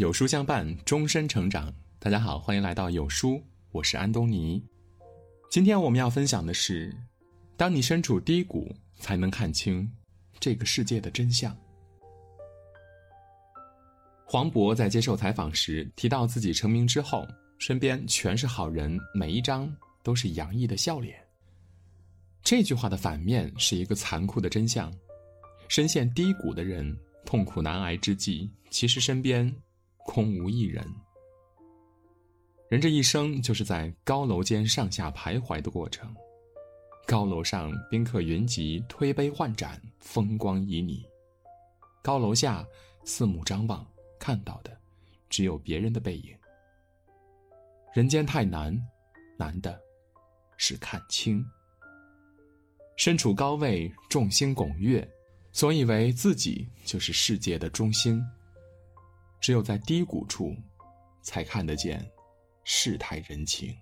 有书相伴，终身成长。大家好，欢迎来到有书，我是安东尼。今天我们要分享的是：当你身处低谷，才能看清这个世界的真相。黄渤在接受采访时提到，自己成名之后，身边全是好人，每一张都是洋溢的笑脸。这句话的反面是一个残酷的真相：深陷低谷的人，痛苦难挨之际，其实身边空无一人。人这一生就是在高楼间上下徘徊的过程。高楼上宾客云集，推杯换盏，风光旖旎；高楼下四目张望，看到的只有别人的背影。人间太难，难的是看清。身处高位，众星拱月，总以为自己就是世界的中心。只有在低谷处，才看得见世态人情。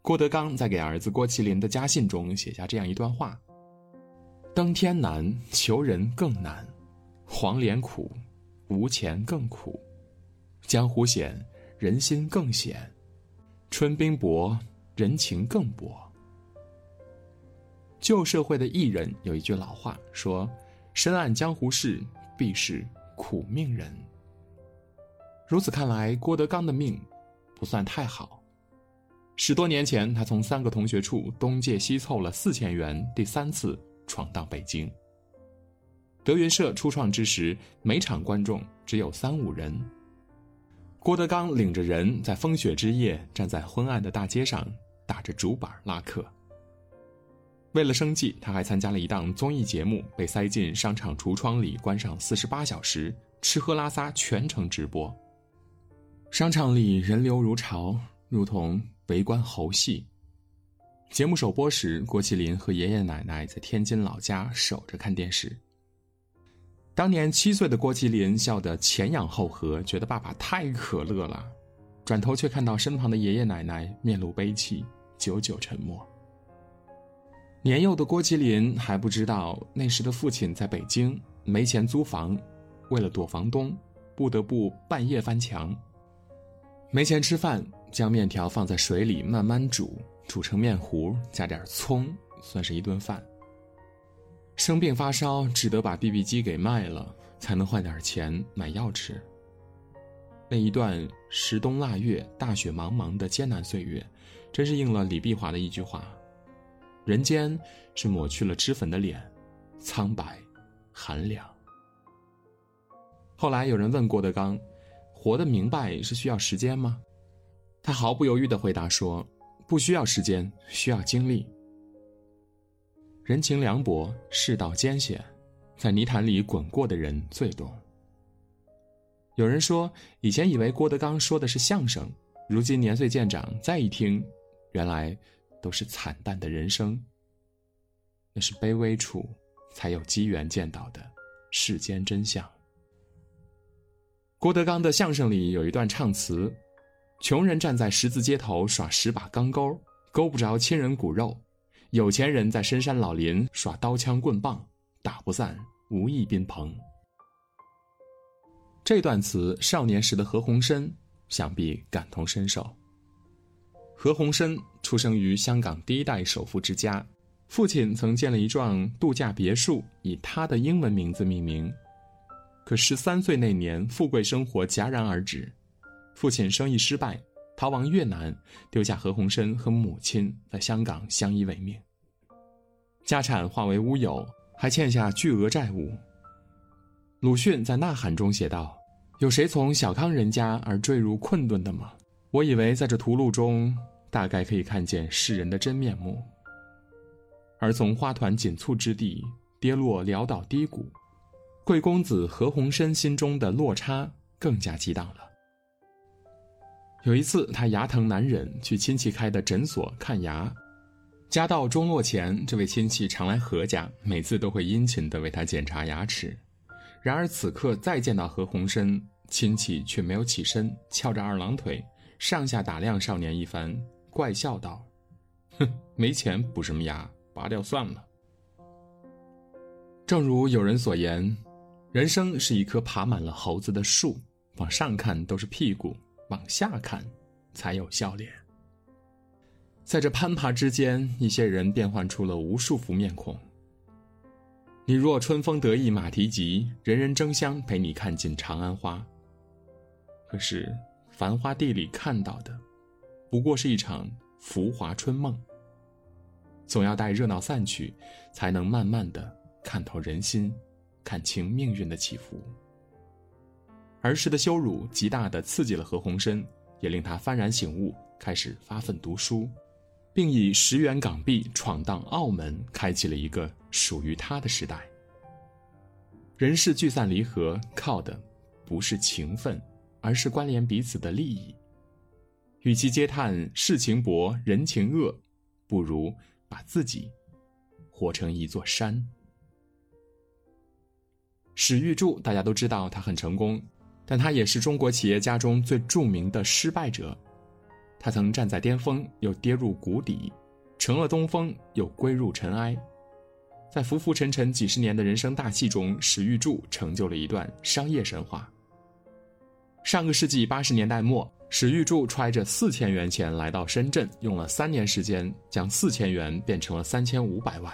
郭德纲在给儿子郭麒麟的家信中写下这样一段话：“登天难，求人更难；黄连苦，无钱更苦；江湖险，人心更险；春冰薄，人情更薄。”旧社会的艺人有一句老话说：“深谙江湖事，必是苦命人。”如此看来，郭德纲的命不算太好。十多年前，他从三个同学处东借西凑了四千元，第三次闯荡北京。德云社初创之时，每场观众只有三五人。郭德纲领着人在风雪之夜，站在昏暗的大街上，打着竹板拉客。为了生计，他还参加了一档综艺节目，被塞进商场橱窗里关上四十八小时，吃喝拉撒全程直播。商场里人流如潮，如同围观猴戏。节目首播时，郭麒麟和爷爷奶奶在天津老家守着看电视。当年七岁的郭麒麟笑得前仰后合，觉得爸爸太可乐了，转头却看到身旁的爷爷奶奶面露悲戚，久久沉默。年幼的郭麒麟还不知道，那时的父亲在北京没钱租房，为了躲房东，不得不半夜翻墙。没钱吃饭，将面条放在水里慢慢煮，煮成面糊，加点葱，算是一顿饭。生病发烧，只得把 BB 机给卖了，才能换点钱买药吃。那一段十冬腊月、大雪茫茫的艰难岁月，真是应了李碧华的一句话。人间是抹去了脂粉的脸，苍白、寒凉。后来有人问郭德纲：“活得明白是需要时间吗？”他毫不犹豫的回答说：“不需要时间，需要经历。人情凉薄，世道艰险，在泥潭里滚过的人最懂。”有人说，以前以为郭德纲说的是相声，如今年岁渐长，再一听，原来。都是惨淡的人生。那是卑微处才有机缘见到的世间真相。郭德纲的相声里有一段唱词：“穷人站在十字街头耍十把钢钩，勾不着亲人骨肉；有钱人在深山老林耍刀枪棍棒，打不散无义宾朋。”这段词，少年时的何鸿燊想必感同身受。何鸿燊出生于香港第一代首富之家，父亲曾建了一幢度假别墅，以他的英文名字命名。可十三岁那年，富贵生活戛然而止，父亲生意失败，逃亡越南，丢下何鸿燊和母亲在香港相依为命。家产化为乌有，还欠下巨额债务。鲁迅在《呐喊》中写道：“有谁从小康人家而坠入困顿的吗？”我以为在这屠戮中，大概可以看见世人的真面目。而从花团锦簇之地跌落潦倒低谷，贵公子何鸿燊心中的落差更加激荡了。有一次，他牙疼难忍，去亲戚开的诊所看牙。家道中落前，这位亲戚常来何家，每次都会殷勤地为他检查牙齿。然而此刻再见到何鸿燊，亲戚却没有起身，翘着二郎腿。上下打量少年一番，怪笑道：“哼，没钱补什么牙？拔掉算了。”正如有人所言，人生是一棵爬满了猴子的树，往上看都是屁股，往下看才有笑脸。在这攀爬之间，一些人变换出了无数副面孔。你若春风得意马蹄疾，人人争相陪你看尽长安花。可是，繁花地里看到的，不过是一场浮华春梦。总要待热闹散去，才能慢慢的看透人心。看清命运的起伏。儿时的羞辱极大的刺激了何鸿燊，也令他幡然醒悟，开始发奋读书，并以十元港币闯荡澳门，开启了一个属于他的时代。人世聚散离合，靠的不是情分，而是关联彼此的利益。与其嗟叹世情薄，人情恶，不如把自己活成一座山。史玉柱，大家都知道他很成功，但他也是中国企业家中最著名的失败者。他曾站在巅峰，又跌入谷底，成了东风，又归入尘埃。在浮浮沉沉几十年的人生大戏中，史玉柱成就了一段商业神话。上个世纪八十年代末，史玉柱揣着四千元钱来到深圳，用了三年时间，将四千元变成了三千五百万。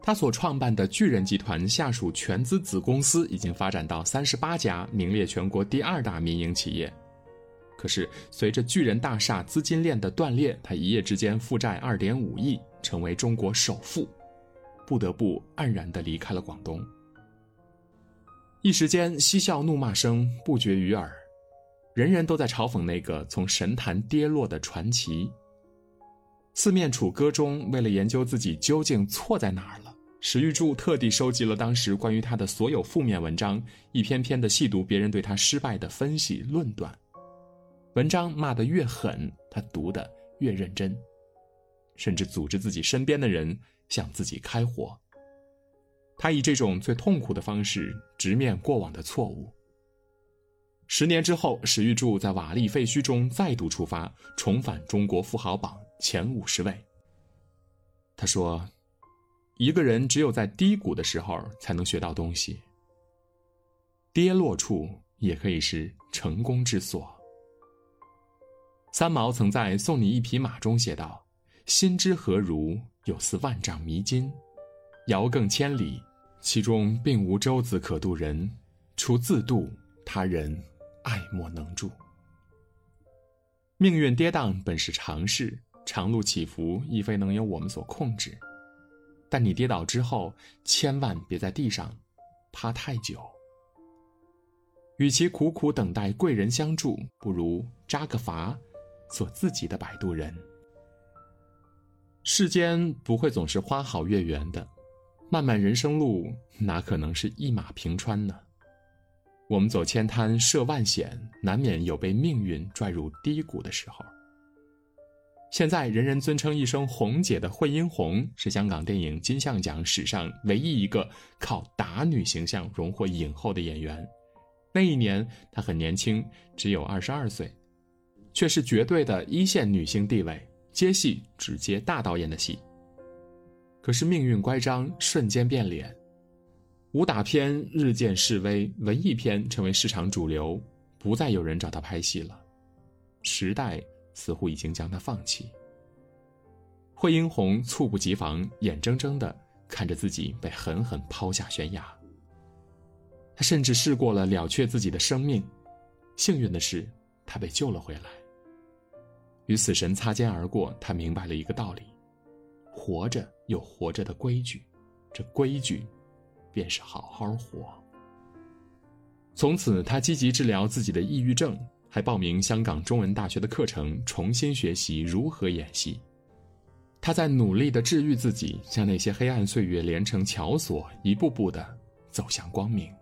他所创办的巨人集团下属全资子公司已经发展到三十八家，名列全国第二大民营企业。可是，随着巨人大厦资金链的断裂，他一夜之间负债二点五亿，成为中国首富，不得不黯然地离开了广东。一时间，嬉笑怒骂声不绝于耳，人人都在嘲讽那个从神坛跌落的传奇。四面楚歌中，为了研究自己究竟错在哪儿了。史玉柱特地收集了当时关于他的所有负面文章，一篇篇的细读别人对他失败的分析论断。文章骂得越狠，他读得越认真，甚至组织自己身边的人向自己开火。他以这种最痛苦的方式直面过往的错误。十年之后，史玉柱在瓦砾废墟中再度出发，重返中国富豪榜前五十位。他说。一个人只有在低谷的时候才能学到东西。跌落处也可以是成功之所。三毛曾在《送你一匹马》中写道：“心之何如，有似万丈迷津，遥亘千里，其中并无舟子可渡人，除自渡，他人爱莫能助。”命运跌宕本是常事，长路起伏亦非能由我们所控制。但你跌倒之后，千万别在地上趴太久。与其苦苦等待贵人相助，不如扎个筏，做自己的摆渡人。世间不会总是花好月圆的，漫漫人生路哪可能是一马平川呢？我们走千滩涉万险，难免有被命运拽入低谷的时候。现在人人尊称一声“红姐”的惠英红，是香港电影金像奖史上唯一一个靠打女形象荣获影后的演员。那一年她很年轻，只有二十二岁，却是绝对的一线女星地位，接戏只接大导演的戏。可是命运乖张，瞬间变脸，武打片日渐式微，文艺片成为市场主流，不再有人找他拍戏了。时代。似乎已经将他放弃。惠英红猝不及防，眼睁睁的看着自己被狠狠抛下悬崖。他甚至试过了了却自己的生命，幸运的是，他被救了回来。与死神擦肩而过，他明白了一个道理：活着有活着的规矩，这规矩，便是好好活。从此，他积极治疗自己的抑郁症。还报名香港中文大学的课程，重新学习如何演戏。他在努力的治愈自己，将那些黑暗岁月连成桥索，一步步的走向光明。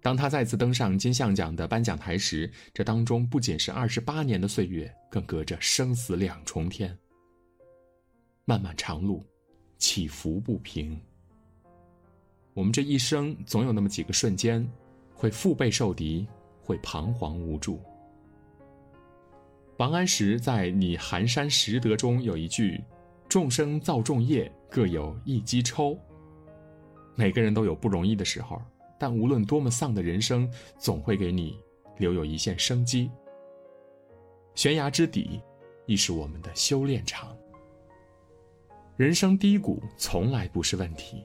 当他再次登上金像奖的颁奖台时，这当中不仅是二十八年的岁月，更隔着生死两重天。漫漫长路，起伏不平。我们这一生总有那么几个瞬间，会腹背受敌。会彷徨无助。王安石在《拟寒山拾得》中有一句：“众生造众业，各有一机抽。”每个人都有不容易的时候，但无论多么丧的人生，总会给你留有一线生机。悬崖之底，亦是我们的修炼场。人生低谷从来不是问题，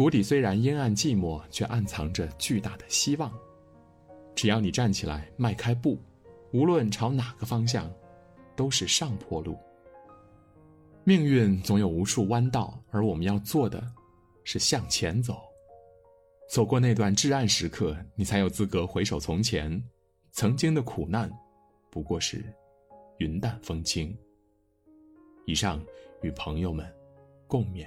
谷底虽然阴暗寂寞，却暗藏着巨大的希望。只要你站起来，迈开步，无论朝哪个方向，都是上坡路。命运总有无数弯道，而我们要做的，是向前走。走过那段至暗时刻，你才有资格回首从前。曾经的苦难，不过是云淡风轻。以上与朋友们共勉。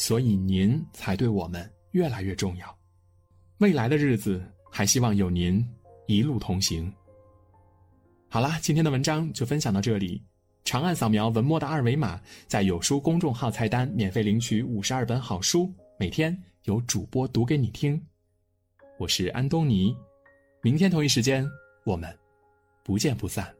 所以您才对我们越来越重要。未来的日子，还希望有您一路同行。好啦，今天的文章就分享到这里。长按扫描文末的二维码，在有书公众号菜单免费领取五十二本好书，每天有主播读给你听。我是安东尼，明天同一时间我们不见不散。